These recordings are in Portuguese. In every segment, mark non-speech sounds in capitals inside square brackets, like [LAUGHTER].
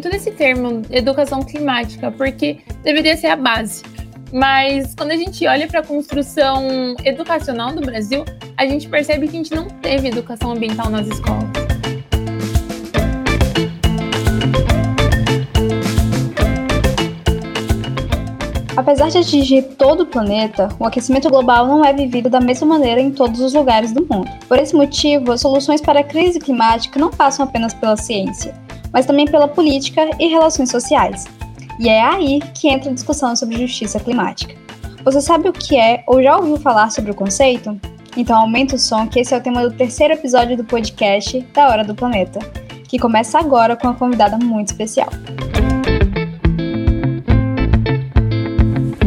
muito desse termo, educação climática, porque deveria ser a base. Mas quando a gente olha para a construção educacional do Brasil, a gente percebe que a gente não teve educação ambiental nas escolas. Apesar de atingir todo o planeta, o aquecimento global não é vivido da mesma maneira em todos os lugares do mundo. Por esse motivo, as soluções para a crise climática não passam apenas pela ciência, mas também pela política e relações sociais. E é aí que entra a discussão sobre justiça climática. Você sabe o que é ou já ouviu falar sobre o conceito? Então aumenta o som que esse é o tema do terceiro episódio do podcast Da Hora do Planeta, que começa agora com uma convidada muito especial.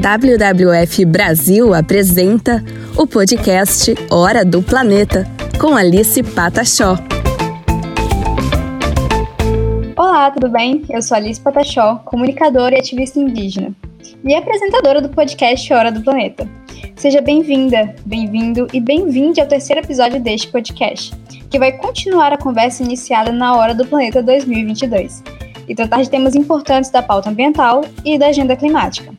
WWF Brasil apresenta o podcast Hora do Planeta, com Alice Patachó. Olá, tudo bem? Eu sou Alice Patachó, comunicadora e ativista indígena, e apresentadora do podcast Hora do Planeta. Seja bem-vinda, bem-vindo e bem-vinde ao terceiro episódio deste podcast, que vai continuar a conversa iniciada na Hora do Planeta 2022 e tratar de temas importantes da pauta ambiental e da agenda climática.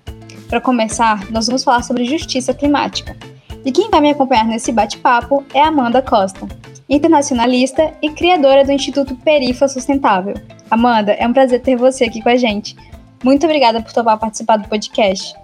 Para começar, nós vamos falar sobre justiça climática. E quem vai me acompanhar nesse bate-papo é Amanda Costa, internacionalista e criadora do Instituto Perifa Sustentável. Amanda, é um prazer ter você aqui com a gente. Muito obrigada por topar participar do podcast.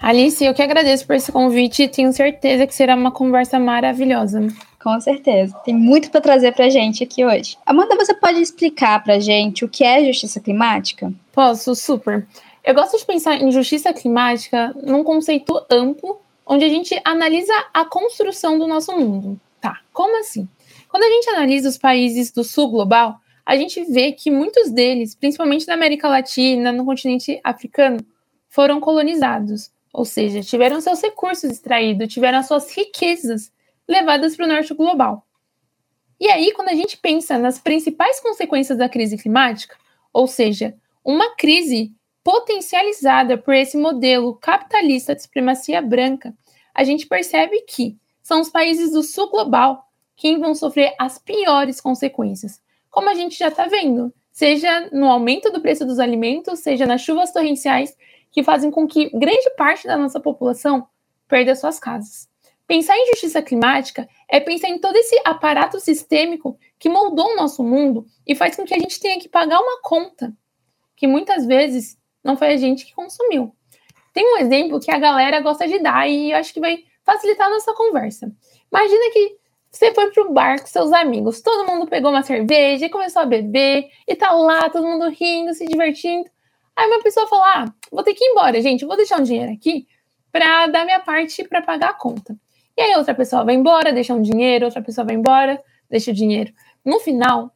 Alice, eu que agradeço por esse convite e tenho certeza que será uma conversa maravilhosa. Com certeza. Tem muito para trazer para a gente aqui hoje. Amanda, você pode explicar para a gente o que é justiça climática? Posso, super. Eu gosto de pensar em justiça climática num conceito amplo, onde a gente analisa a construção do nosso mundo. Tá, como assim? Quando a gente analisa os países do sul global, a gente vê que muitos deles, principalmente na América Latina, no continente africano, foram colonizados, ou seja, tiveram seus recursos extraídos, tiveram as suas riquezas levadas para o norte global. E aí, quando a gente pensa nas principais consequências da crise climática, ou seja, uma crise potencializada por esse modelo capitalista de supremacia branca, a gente percebe que são os países do sul global quem vão sofrer as piores consequências, como a gente já está vendo, seja no aumento do preço dos alimentos, seja nas chuvas torrenciais que fazem com que grande parte da nossa população perda suas casas. Pensar em justiça climática é pensar em todo esse aparato sistêmico que moldou o nosso mundo e faz com que a gente tenha que pagar uma conta que muitas vezes não foi a gente que consumiu. Tem um exemplo que a galera gosta de dar e eu acho que vai facilitar a nossa conversa. Imagina que você foi pro bar com seus amigos, todo mundo pegou uma cerveja e começou a beber, e tá lá, todo mundo rindo, se divertindo. Aí uma pessoa fala: Ah, vou ter que ir embora, gente, vou deixar um dinheiro aqui para dar minha parte para pagar a conta. E aí outra pessoa vai embora, deixa um dinheiro, outra pessoa vai embora, deixa o dinheiro. No final,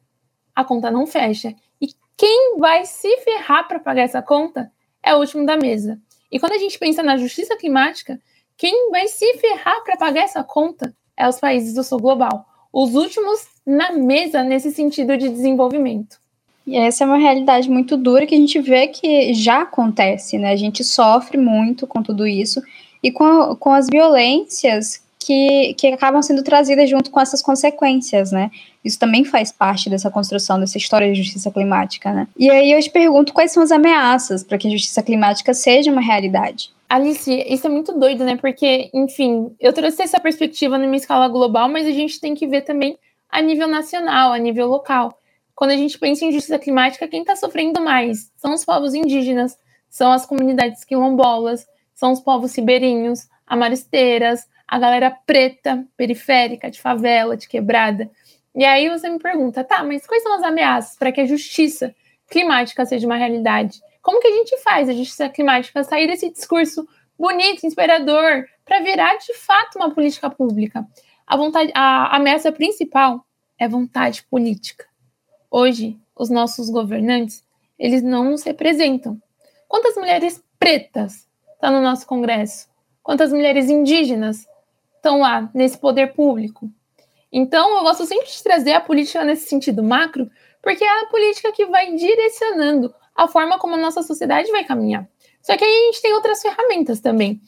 a conta não fecha. E quem vai se ferrar para pagar essa conta é o último da mesa. E quando a gente pensa na justiça climática, quem vai se ferrar para pagar essa conta é os países do sul global, os últimos na mesa nesse sentido de desenvolvimento. E essa é uma realidade muito dura que a gente vê que já acontece, né? A gente sofre muito com tudo isso e com, com as violências que, que acabam sendo trazidas junto com essas consequências, né? Isso também faz parte dessa construção, dessa história de justiça climática, né? E aí eu te pergunto quais são as ameaças para que a justiça climática seja uma realidade. Alice, isso é muito doido, né? Porque, enfim, eu trouxe essa perspectiva numa escala global, mas a gente tem que ver também a nível nacional, a nível local. Quando a gente pensa em justiça climática, quem está sofrendo mais são os povos indígenas, são as comunidades quilombolas, são os povos ribeirinhos, amaristeiras, a galera preta, periférica, de favela, de quebrada. E aí você me pergunta, tá, mas quais são as ameaças para que a justiça climática seja uma realidade? Como que a gente faz a justiça climática sair desse discurso bonito, inspirador, para virar de fato uma política pública? A vontade, a ameaça principal é vontade política. Hoje, os nossos governantes, eles não nos representam. Quantas mulheres pretas estão tá no nosso Congresso? Quantas mulheres indígenas estão lá nesse poder público. Então, eu gosto sempre de trazer a política nesse sentido macro, porque é a política que vai direcionando a forma como a nossa sociedade vai caminhar. Só que aí a gente tem outras ferramentas também.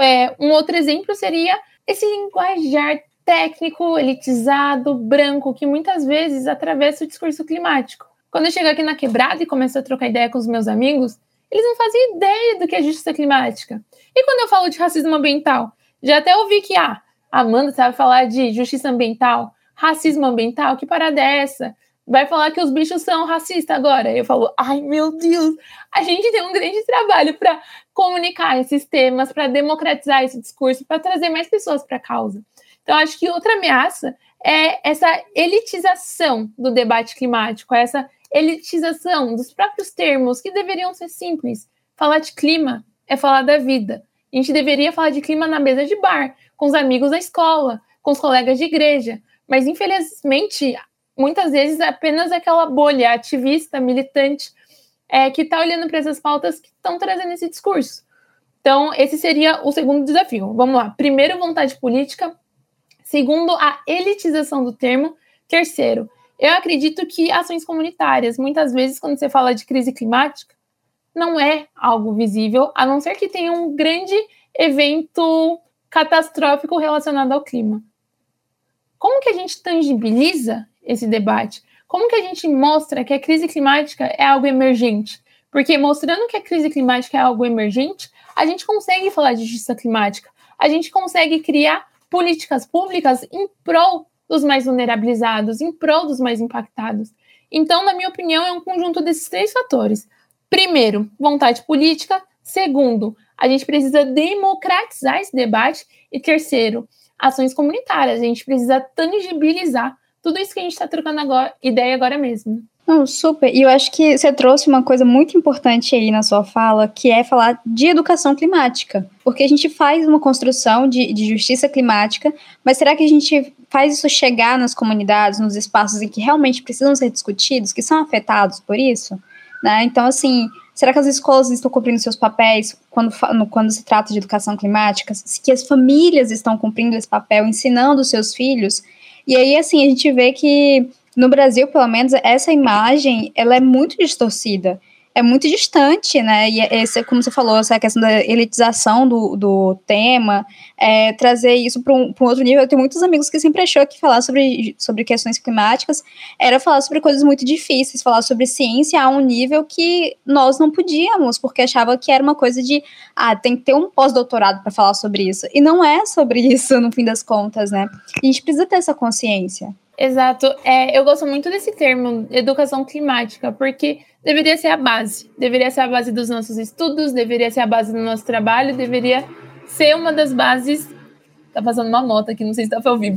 É, um outro exemplo seria esse linguajar técnico, elitizado, branco, que muitas vezes atravessa o discurso climático. quando eu chego aqui na quebrada e começo a trocar ideia com os meus amigos, eles não fazem ideia do que é justiça climática. E quando eu falo de racismo ambiental, já até ouvi que, ah, Amanda sabe falar de justiça ambiental, racismo ambiental, que parada é essa? Vai falar que os bichos são racistas agora. Eu falo, ai meu Deus, a gente tem um grande trabalho para comunicar esses temas, para democratizar esse discurso, para trazer mais pessoas para a causa. Então, acho que outra ameaça é essa elitização do debate climático, essa elitização dos próprios termos que deveriam ser simples. Falar de clima é falar da vida. A gente deveria falar de clima na mesa de bar, com os amigos da escola, com os colegas de igreja. Mas, infelizmente, muitas vezes é apenas aquela bolha ativista, militante, é, que está olhando para essas pautas que estão trazendo esse discurso. Então, esse seria o segundo desafio. Vamos lá. Primeiro, vontade política. Segundo, a elitização do termo. Terceiro, eu acredito que ações comunitárias, muitas vezes, quando você fala de crise climática, não é algo visível, a não ser que tenha um grande evento catastrófico relacionado ao clima. Como que a gente tangibiliza esse debate? Como que a gente mostra que a crise climática é algo emergente? Porque mostrando que a crise climática é algo emergente, a gente consegue falar de justiça climática, a gente consegue criar políticas públicas em prol dos mais vulnerabilizados, em prol dos mais impactados. Então, na minha opinião, é um conjunto desses três fatores. Primeiro, vontade política. Segundo, a gente precisa democratizar esse debate. E terceiro, ações comunitárias. A gente precisa tangibilizar tudo isso que a gente está trocando agora, ideia agora mesmo. Não, super. E eu acho que você trouxe uma coisa muito importante aí na sua fala, que é falar de educação climática. Porque a gente faz uma construção de, de justiça climática, mas será que a gente faz isso chegar nas comunidades, nos espaços em que realmente precisam ser discutidos, que são afetados por isso? Né? Então, assim, será que as escolas estão cumprindo seus papéis quando, quando se trata de educação climática? Que as famílias estão cumprindo esse papel, ensinando os seus filhos? E aí, assim, a gente vê que no Brasil, pelo menos, essa imagem ela é muito distorcida. É muito distante, né? E esse, como você falou, essa questão da elitização do, do tema, é, trazer isso para um, um, outro nível. Eu tenho muitos amigos que sempre achou que falar sobre, sobre questões climáticas era falar sobre coisas muito difíceis, falar sobre ciência a um nível que nós não podíamos, porque achava que era uma coisa de, ah, tem que ter um pós-doutorado para falar sobre isso. E não é sobre isso, [LAUGHS] no fim das contas, né? A gente precisa ter essa consciência. Exato. É, eu gosto muito desse termo, educação climática, porque deveria ser a base. Deveria ser a base dos nossos estudos, deveria ser a base do nosso trabalho, deveria ser uma das bases. Tá passando uma moto aqui, não sei se dá para ouvir.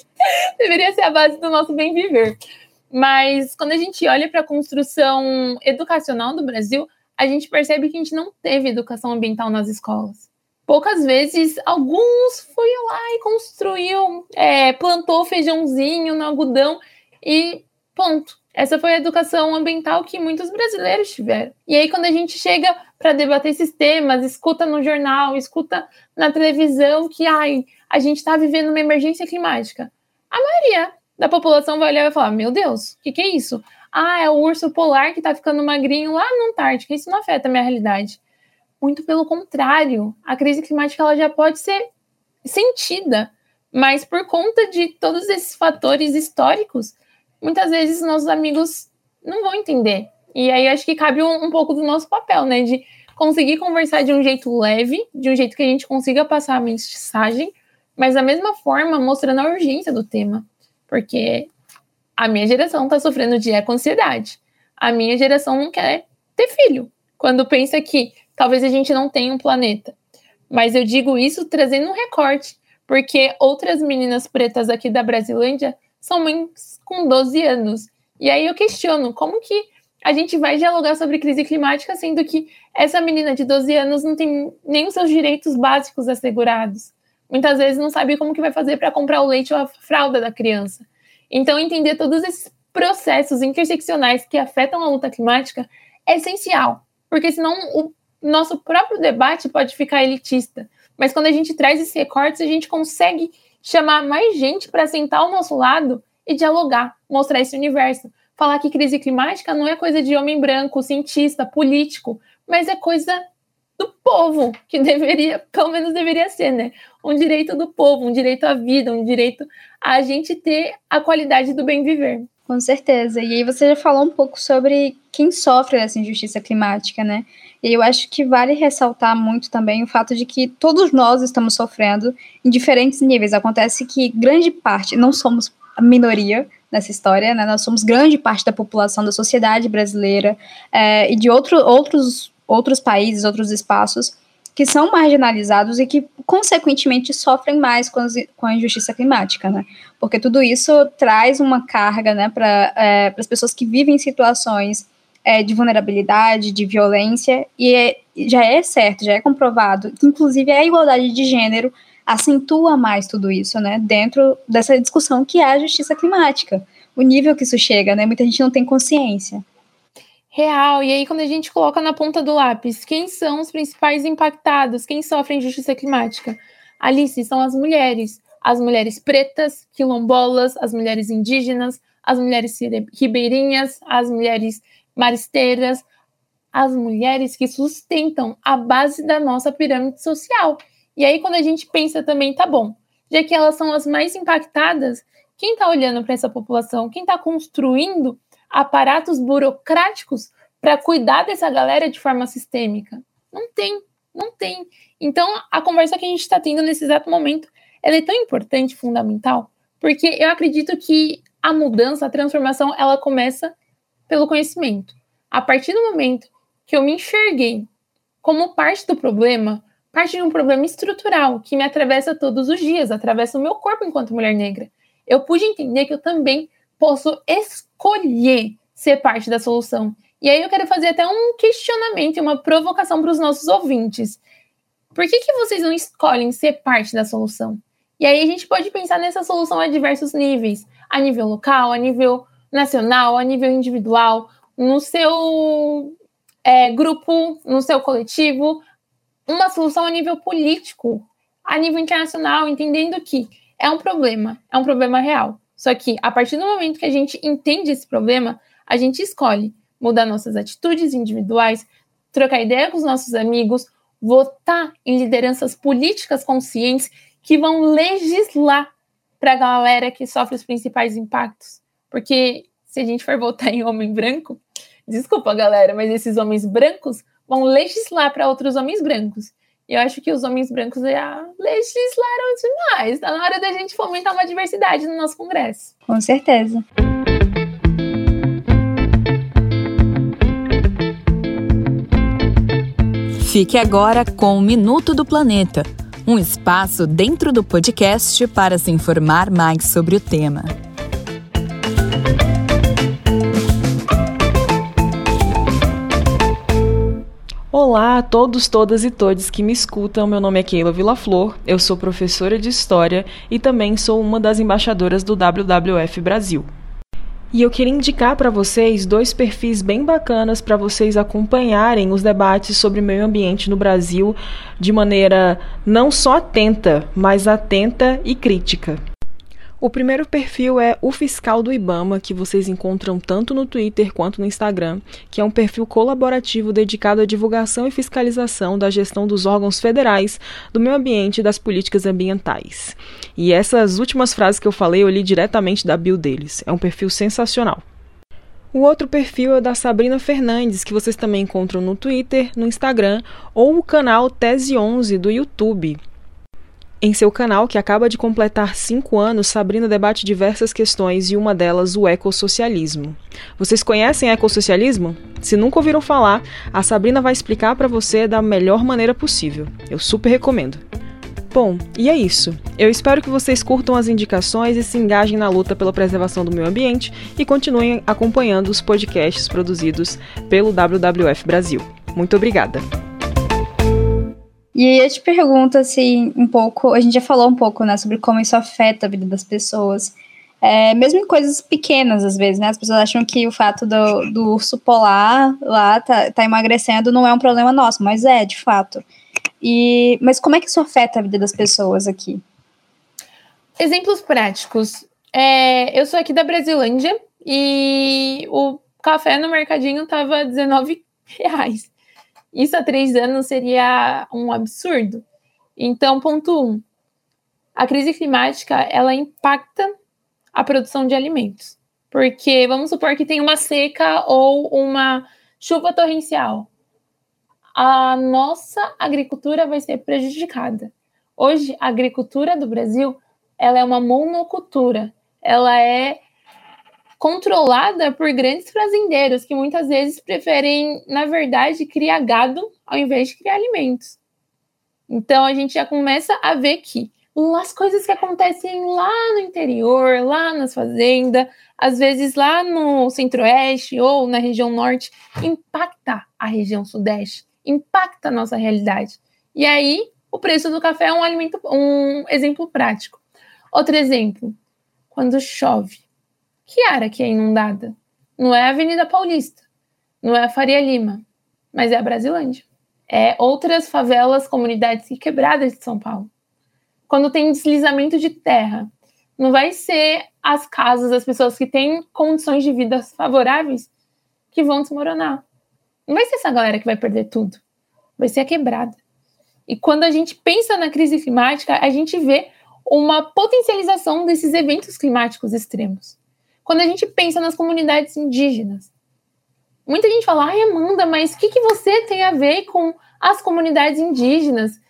[LAUGHS] deveria ser a base do nosso bem viver. Mas quando a gente olha para a construção educacional do Brasil, a gente percebe que a gente não teve educação ambiental nas escolas poucas vezes alguns foi lá e construiu, é, plantou feijãozinho no algodão e ponto. Essa foi a educação ambiental que muitos brasileiros tiveram. E aí, quando a gente chega para debater esses temas, escuta no jornal, escuta na televisão que ai, a gente está vivendo uma emergência climática, a maioria da população vai olhar e vai falar: Meu Deus, o que, que é isso? Ah, é o urso polar que está ficando magrinho lá na Antártica. Isso não afeta a minha realidade. Muito pelo contrário, a crise climática ela já pode ser sentida, mas por conta de todos esses fatores históricos, muitas vezes nossos amigos não vão entender. E aí acho que cabe um, um pouco do nosso papel, né? De conseguir conversar de um jeito leve, de um jeito que a gente consiga passar a mensagem, mas da mesma forma mostrando a urgência do tema. Porque a minha geração está sofrendo de eco-ansiedade. A minha geração não quer ter filho. Quando pensa que talvez a gente não tenha um planeta. Mas eu digo isso trazendo um recorte, porque outras meninas pretas aqui da Brasilândia são mães com 12 anos. E aí eu questiono como que a gente vai dialogar sobre crise climática, sendo que essa menina de 12 anos não tem nem os seus direitos básicos assegurados. Muitas vezes não sabe como que vai fazer para comprar o leite ou a fralda da criança. Então, entender todos esses processos interseccionais que afetam a luta climática é essencial, porque senão o nosso próprio debate pode ficar elitista. Mas quando a gente traz esses recortes, a gente consegue chamar mais gente para sentar ao nosso lado e dialogar, mostrar esse universo. Falar que crise climática não é coisa de homem branco, cientista, político, mas é coisa do povo, que deveria, pelo menos deveria ser, né? Um direito do povo, um direito à vida, um direito a gente ter a qualidade do bem viver. Com certeza. E aí você já falou um pouco sobre quem sofre dessa injustiça climática, né? E eu acho que vale ressaltar muito também o fato de que todos nós estamos sofrendo em diferentes níveis. Acontece que grande parte, não somos a minoria nessa história, né? Nós somos grande parte da população da sociedade brasileira é, e de outro, outros, outros países, outros espaços que são marginalizados e que, consequentemente, sofrem mais com, as, com a injustiça climática, né? Porque tudo isso traz uma carga né, para é, as pessoas que vivem em situações é, de vulnerabilidade, de violência, e é, já é certo, já é comprovado que, inclusive, a igualdade de gênero acentua mais tudo isso, né? Dentro dessa discussão que é a justiça climática. O nível que isso chega, né? Muita gente não tem consciência. Real. E aí, quando a gente coloca na ponta do lápis, quem são os principais impactados? Quem sofre injustiça climática? Alice, são as mulheres. As mulheres pretas, quilombolas, as mulheres indígenas, as mulheres ribeirinhas, as mulheres maristeiras, as mulheres que sustentam a base da nossa pirâmide social. E aí, quando a gente pensa também, tá bom, já que elas são as mais impactadas, quem está olhando para essa população? Quem está construindo aparatos burocráticos para cuidar dessa galera de forma sistêmica? Não tem, não tem. Então, a conversa que a gente está tendo nesse exato momento, ela é tão importante, fundamental, porque eu acredito que a mudança, a transformação, ela começa pelo conhecimento. A partir do momento que eu me enxerguei como parte do problema, parte de um problema estrutural que me atravessa todos os dias, atravessa o meu corpo enquanto mulher negra, eu pude entender que eu também posso escolher ser parte da solução. E aí eu quero fazer até um questionamento uma provocação para os nossos ouvintes. Por que, que vocês não escolhem ser parte da solução? E aí a gente pode pensar nessa solução a diversos níveis, a nível local, a nível nacional, a nível individual, no seu é, grupo, no seu coletivo, uma solução a nível político, a nível internacional, entendendo que é um problema, é um problema real. Só que a partir do momento que a gente entende esse problema, a gente escolhe mudar nossas atitudes individuais, trocar ideia com os nossos amigos, votar em lideranças políticas conscientes que vão legislar para a galera que sofre os principais impactos. Porque se a gente for votar em homem branco, desculpa galera, mas esses homens brancos vão legislar para outros homens brancos. E eu acho que os homens brancos já legislaram demais. Está na hora da gente fomentar uma diversidade no nosso Congresso. Com certeza. Fique agora com o Minuto do Planeta, um espaço dentro do podcast para se informar mais sobre o tema. Olá a todos, todas e todos que me escutam. Meu nome é Keila Vilaflor, eu sou professora de História e também sou uma das embaixadoras do WWF Brasil. E eu queria indicar para vocês dois perfis bem bacanas para vocês acompanharem os debates sobre meio ambiente no Brasil de maneira não só atenta, mas atenta e crítica. O primeiro perfil é o Fiscal do Ibama, que vocês encontram tanto no Twitter quanto no Instagram, que é um perfil colaborativo dedicado à divulgação e fiscalização da gestão dos órgãos federais, do meio ambiente e das políticas ambientais. E essas últimas frases que eu falei eu li diretamente da bio deles. É um perfil sensacional. O outro perfil é da Sabrina Fernandes, que vocês também encontram no Twitter, no Instagram ou o canal Tese 11 do YouTube. Em seu canal, que acaba de completar cinco anos, Sabrina debate diversas questões e uma delas o ecossocialismo. Vocês conhecem ecossocialismo? Se nunca ouviram falar, a Sabrina vai explicar para você da melhor maneira possível. Eu super recomendo. Bom, e é isso. Eu espero que vocês curtam as indicações e se engajem na luta pela preservação do meio ambiente e continuem acompanhando os podcasts produzidos pelo WWF Brasil. Muito obrigada! E eu te pergunto, assim, um pouco, a gente já falou um pouco, né, sobre como isso afeta a vida das pessoas, é, mesmo em coisas pequenas, às vezes, né, as pessoas acham que o fato do, do urso polar lá tá, tá emagrecendo não é um problema nosso, mas é, de fato. E, mas como é que isso afeta a vida das pessoas aqui? Exemplos práticos. É, eu sou aqui da Brasilândia e o café no mercadinho tava 19 reais. Isso há três anos seria um absurdo. Então, ponto um, a crise climática ela impacta a produção de alimentos, Porque vamos supor que tem uma seca ou uma chuva torrencial. A nossa agricultura vai ser prejudicada. Hoje, a agricultura do Brasil ela é uma monocultura. Ela é controlada por grandes fazendeiros que muitas vezes preferem, na verdade, criar gado ao invés de criar alimentos. Então a gente já começa a ver que as coisas que acontecem lá no interior, lá nas fazendas, às vezes lá no centro-oeste ou na região norte, impacta a região sudeste, impacta a nossa realidade. E aí, o preço do café é um alimento, um exemplo prático. Outro exemplo, quando chove, que área que é inundada? Não é a Avenida Paulista, não é a Faria Lima, mas é a Brasilândia. É outras favelas, comunidades quebradas de São Paulo quando tem deslizamento de terra, não vai ser as casas, as pessoas que têm condições de vida favoráveis que vão desmoronar. Não vai ser essa galera que vai perder tudo. Vai ser a quebrada. E quando a gente pensa na crise climática, a gente vê uma potencialização desses eventos climáticos extremos. Quando a gente pensa nas comunidades indígenas, muita gente fala, ai Amanda, mas o que, que você tem a ver com as comunidades indígenas?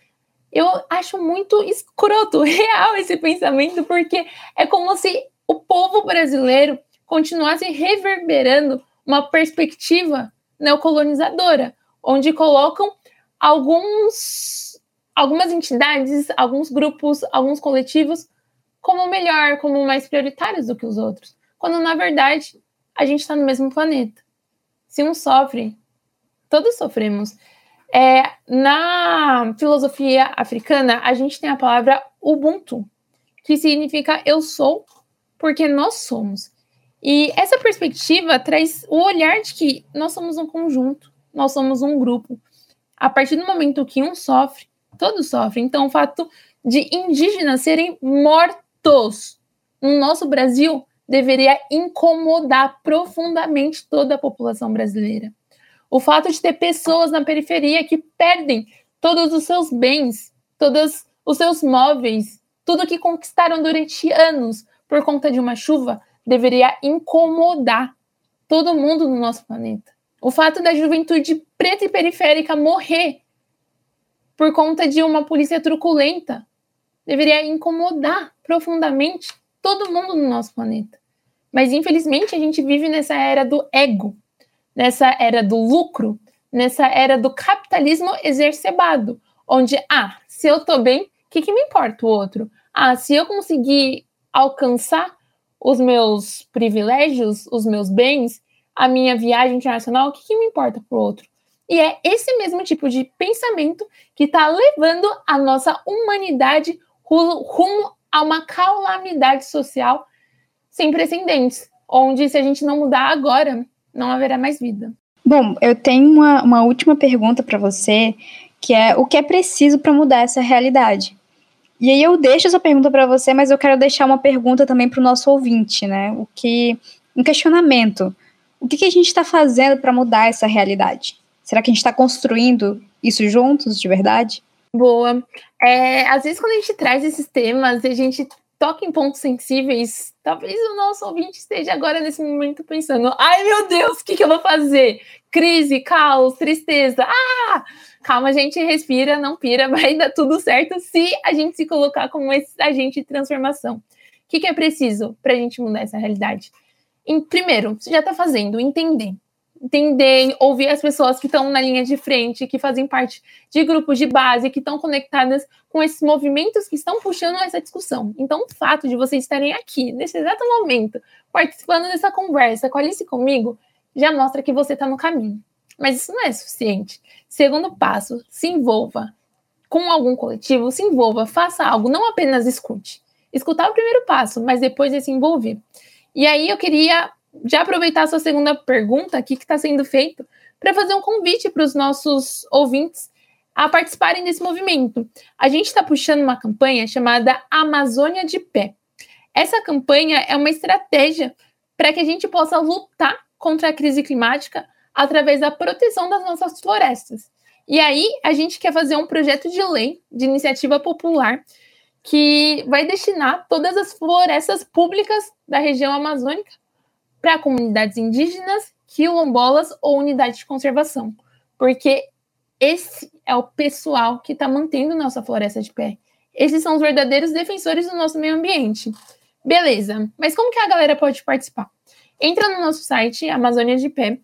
eu acho muito escroto, [LAUGHS] real esse pensamento, porque é como se o povo brasileiro continuasse reverberando uma perspectiva neocolonizadora, onde colocam alguns, algumas entidades, alguns grupos, alguns coletivos como melhor, como mais prioritários do que os outros, quando na verdade a gente está no mesmo planeta. Se um sofre, todos sofremos. É, na filosofia africana, a gente tem a palavra Ubuntu, que significa eu sou porque nós somos. E essa perspectiva traz o olhar de que nós somos um conjunto, nós somos um grupo. A partir do momento que um sofre, todos sofrem. Então, o fato de indígenas serem mortos no nosso Brasil deveria incomodar profundamente toda a população brasileira. O fato de ter pessoas na periferia que perdem todos os seus bens, todos os seus móveis, tudo que conquistaram durante anos por conta de uma chuva, deveria incomodar todo mundo no nosso planeta. O fato da juventude preta e periférica morrer por conta de uma polícia truculenta deveria incomodar profundamente todo mundo no nosso planeta. Mas infelizmente a gente vive nessa era do ego, nessa era do lucro, nessa era do capitalismo exacerbado, onde, ah, se eu tô bem, o que, que me importa o outro? Ah, se eu conseguir alcançar os meus privilégios, os meus bens, a minha viagem internacional, o que, que me importa para o outro? E é esse mesmo tipo de pensamento que está levando a nossa humanidade rumo a uma calamidade social sem precedentes, onde se a gente não mudar agora, não haverá mais vida. Bom, eu tenho uma, uma última pergunta para você, que é o que é preciso para mudar essa realidade? E aí eu deixo essa pergunta para você, mas eu quero deixar uma pergunta também para o nosso ouvinte, né? O que um questionamento. O que, que a gente está fazendo para mudar essa realidade? Será que a gente está construindo isso juntos, de verdade? Boa. É, às vezes, quando a gente traz esses temas, a gente toca em pontos sensíveis, talvez o nosso ouvinte esteja agora nesse momento pensando: ai meu Deus, o que, que eu vou fazer? Crise, caos, tristeza. Ah! Calma, a gente respira, não pira, [LAUGHS] vai dar tudo certo se a gente se colocar como esse agente de transformação. O que, que é preciso para a gente mudar essa realidade? Em, primeiro, você já está fazendo, entender entender, ouvir as pessoas que estão na linha de frente, que fazem parte de grupos de base, que estão conectadas com esses movimentos que estão puxando essa discussão. Então, o fato de vocês estarem aqui, nesse exato momento, participando dessa conversa com a Alice comigo, já mostra que você está no caminho. Mas isso não é suficiente. Segundo passo, se envolva com algum coletivo, se envolva, faça algo, não apenas escute. Escutar é o primeiro passo, mas depois é se envolver. E aí eu queria já aproveitar a sua segunda pergunta aqui que está sendo feito para fazer um convite para os nossos ouvintes a participarem desse movimento. A gente está puxando uma campanha chamada Amazônia de Pé. Essa campanha é uma estratégia para que a gente possa lutar contra a crise climática através da proteção das nossas florestas. E aí, a gente quer fazer um projeto de lei de iniciativa popular que vai destinar todas as florestas públicas da região amazônica para comunidades indígenas, quilombolas ou unidades de conservação, porque esse é o pessoal que está mantendo nossa floresta de pé. Esses são os verdadeiros defensores do nosso meio ambiente. Beleza, mas como que a galera pode participar? Entra no nosso site, Amazônia de Pé.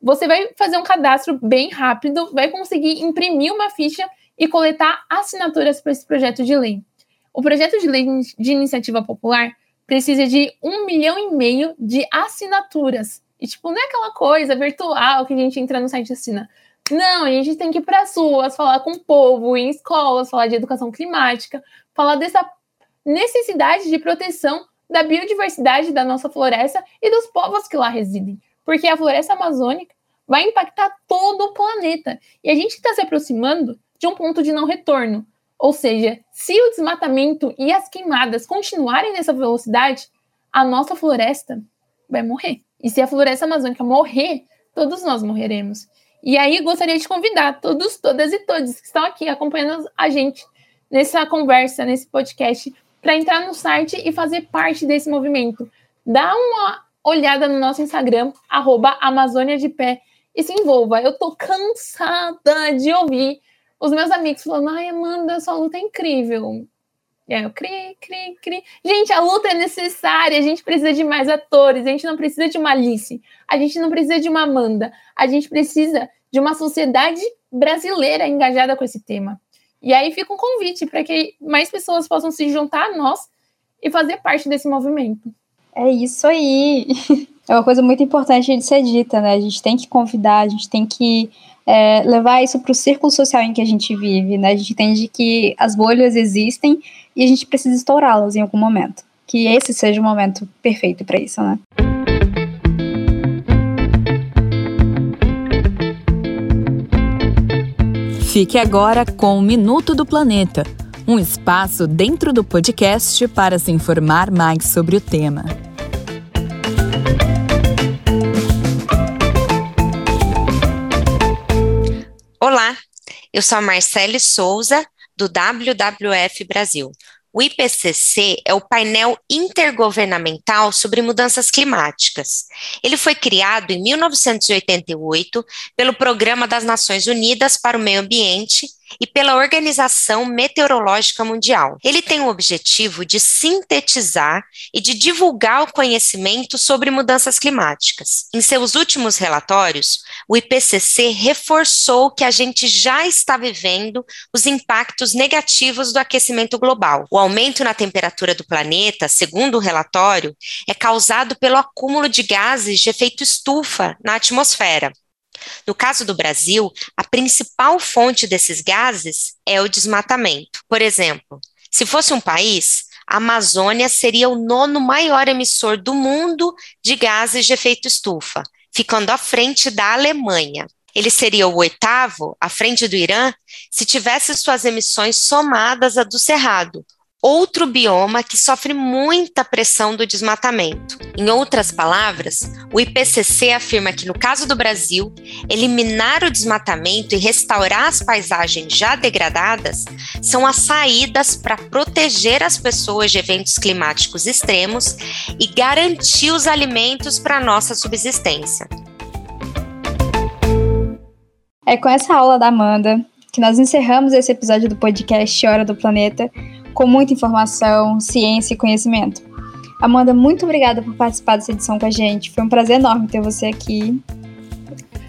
Você vai fazer um cadastro bem rápido, vai conseguir imprimir uma ficha e coletar assinaturas para esse projeto de lei. O projeto de lei de iniciativa popular precisa de um milhão e meio de assinaturas. E, tipo, não é aquela coisa virtual que a gente entra no site e assina. Não, a gente tem que ir para as ruas, falar com o povo, em escolas, falar de educação climática, falar dessa necessidade de proteção da biodiversidade da nossa floresta e dos povos que lá residem. Porque a floresta amazônica vai impactar todo o planeta. E a gente está se aproximando de um ponto de não retorno. Ou seja, se o desmatamento e as queimadas continuarem nessa velocidade, a nossa floresta vai morrer. E se a floresta amazônica morrer, todos nós morreremos. E aí gostaria de convidar todos, todas e todos que estão aqui acompanhando a gente nessa conversa, nesse podcast, para entrar no site e fazer parte desse movimento. Dá uma olhada no nosso Instagram, arroba Amazônia de Pé, e se envolva. Eu tô cansada de ouvir os meus amigos falando, ai, Amanda, sua luta é incrível. E aí eu cri, cri, cri. Gente, a luta é necessária, a gente precisa de mais atores, a gente não precisa de uma Alice, a gente não precisa de uma Amanda, a gente precisa de uma sociedade brasileira engajada com esse tema. E aí fica um convite para que mais pessoas possam se juntar a nós e fazer parte desse movimento. É isso aí. [LAUGHS] É uma coisa muito importante de ser dita, né? A gente tem que convidar, a gente tem que é, levar isso para o círculo social em que a gente vive, né? A gente entende que as bolhas existem e a gente precisa estourá-las em algum momento. Que esse seja o momento perfeito para isso, né? Fique agora com o Minuto do Planeta, um espaço dentro do podcast para se informar mais sobre o tema. Olá, eu sou a Marcele Souza, do WWF Brasil. O IPCC é o painel intergovernamental sobre mudanças climáticas. Ele foi criado em 1988 pelo Programa das Nações Unidas para o Meio Ambiente e pela Organização Meteorológica Mundial. Ele tem o objetivo de sintetizar e de divulgar o conhecimento sobre mudanças climáticas. Em seus últimos relatórios, o IPCC reforçou que a gente já está vivendo os impactos negativos do aquecimento global. O aumento na temperatura do planeta, segundo o relatório, é causado pelo acúmulo de gases de efeito estufa na atmosfera. No caso do Brasil, a principal fonte desses gases é o desmatamento. Por exemplo, se fosse um país, a Amazônia seria o nono maior emissor do mundo de gases de efeito estufa, ficando à frente da Alemanha. Ele seria o oitavo, à frente do Irã, se tivesse suas emissões somadas à do Cerrado, outro bioma que sofre muita pressão do desmatamento. Em outras palavras, o IPCC afirma que, no caso do Brasil, eliminar o desmatamento e restaurar as paisagens já degradadas são as saídas para proteger as pessoas de eventos climáticos extremos e garantir os alimentos para nossa subsistência. É com essa aula da Amanda que nós encerramos esse episódio do podcast Hora do Planeta com muita informação, ciência e conhecimento. Amanda, muito obrigada por participar dessa edição com a gente. Foi um prazer enorme ter você aqui.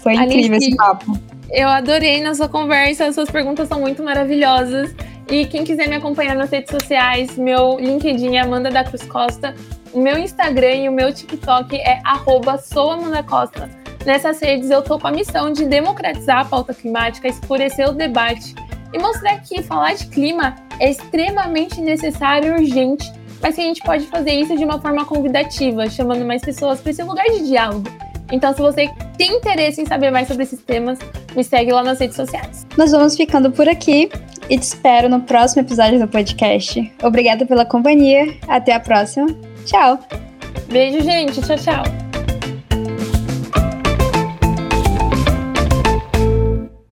Foi incrível Alice, esse papo. Eu adorei nossa conversa, suas perguntas são muito maravilhosas. E quem quiser me acompanhar nas redes sociais, meu LinkedIn é Amanda da Cruz Costa, o meu Instagram e o meu TikTok é @souamandacosta. Nessas redes eu tô com a missão de democratizar a pauta climática, escurecer o debate e mostrar que falar de clima é extremamente necessário e urgente, mas que a gente pode fazer isso de uma forma convidativa, chamando mais pessoas para esse lugar de diálogo. Então, se você tem interesse em saber mais sobre esses temas, me segue lá nas redes sociais. Nós vamos ficando por aqui e te espero no próximo episódio do podcast. Obrigada pela companhia. Até a próxima. Tchau. Beijo, gente. Tchau, tchau.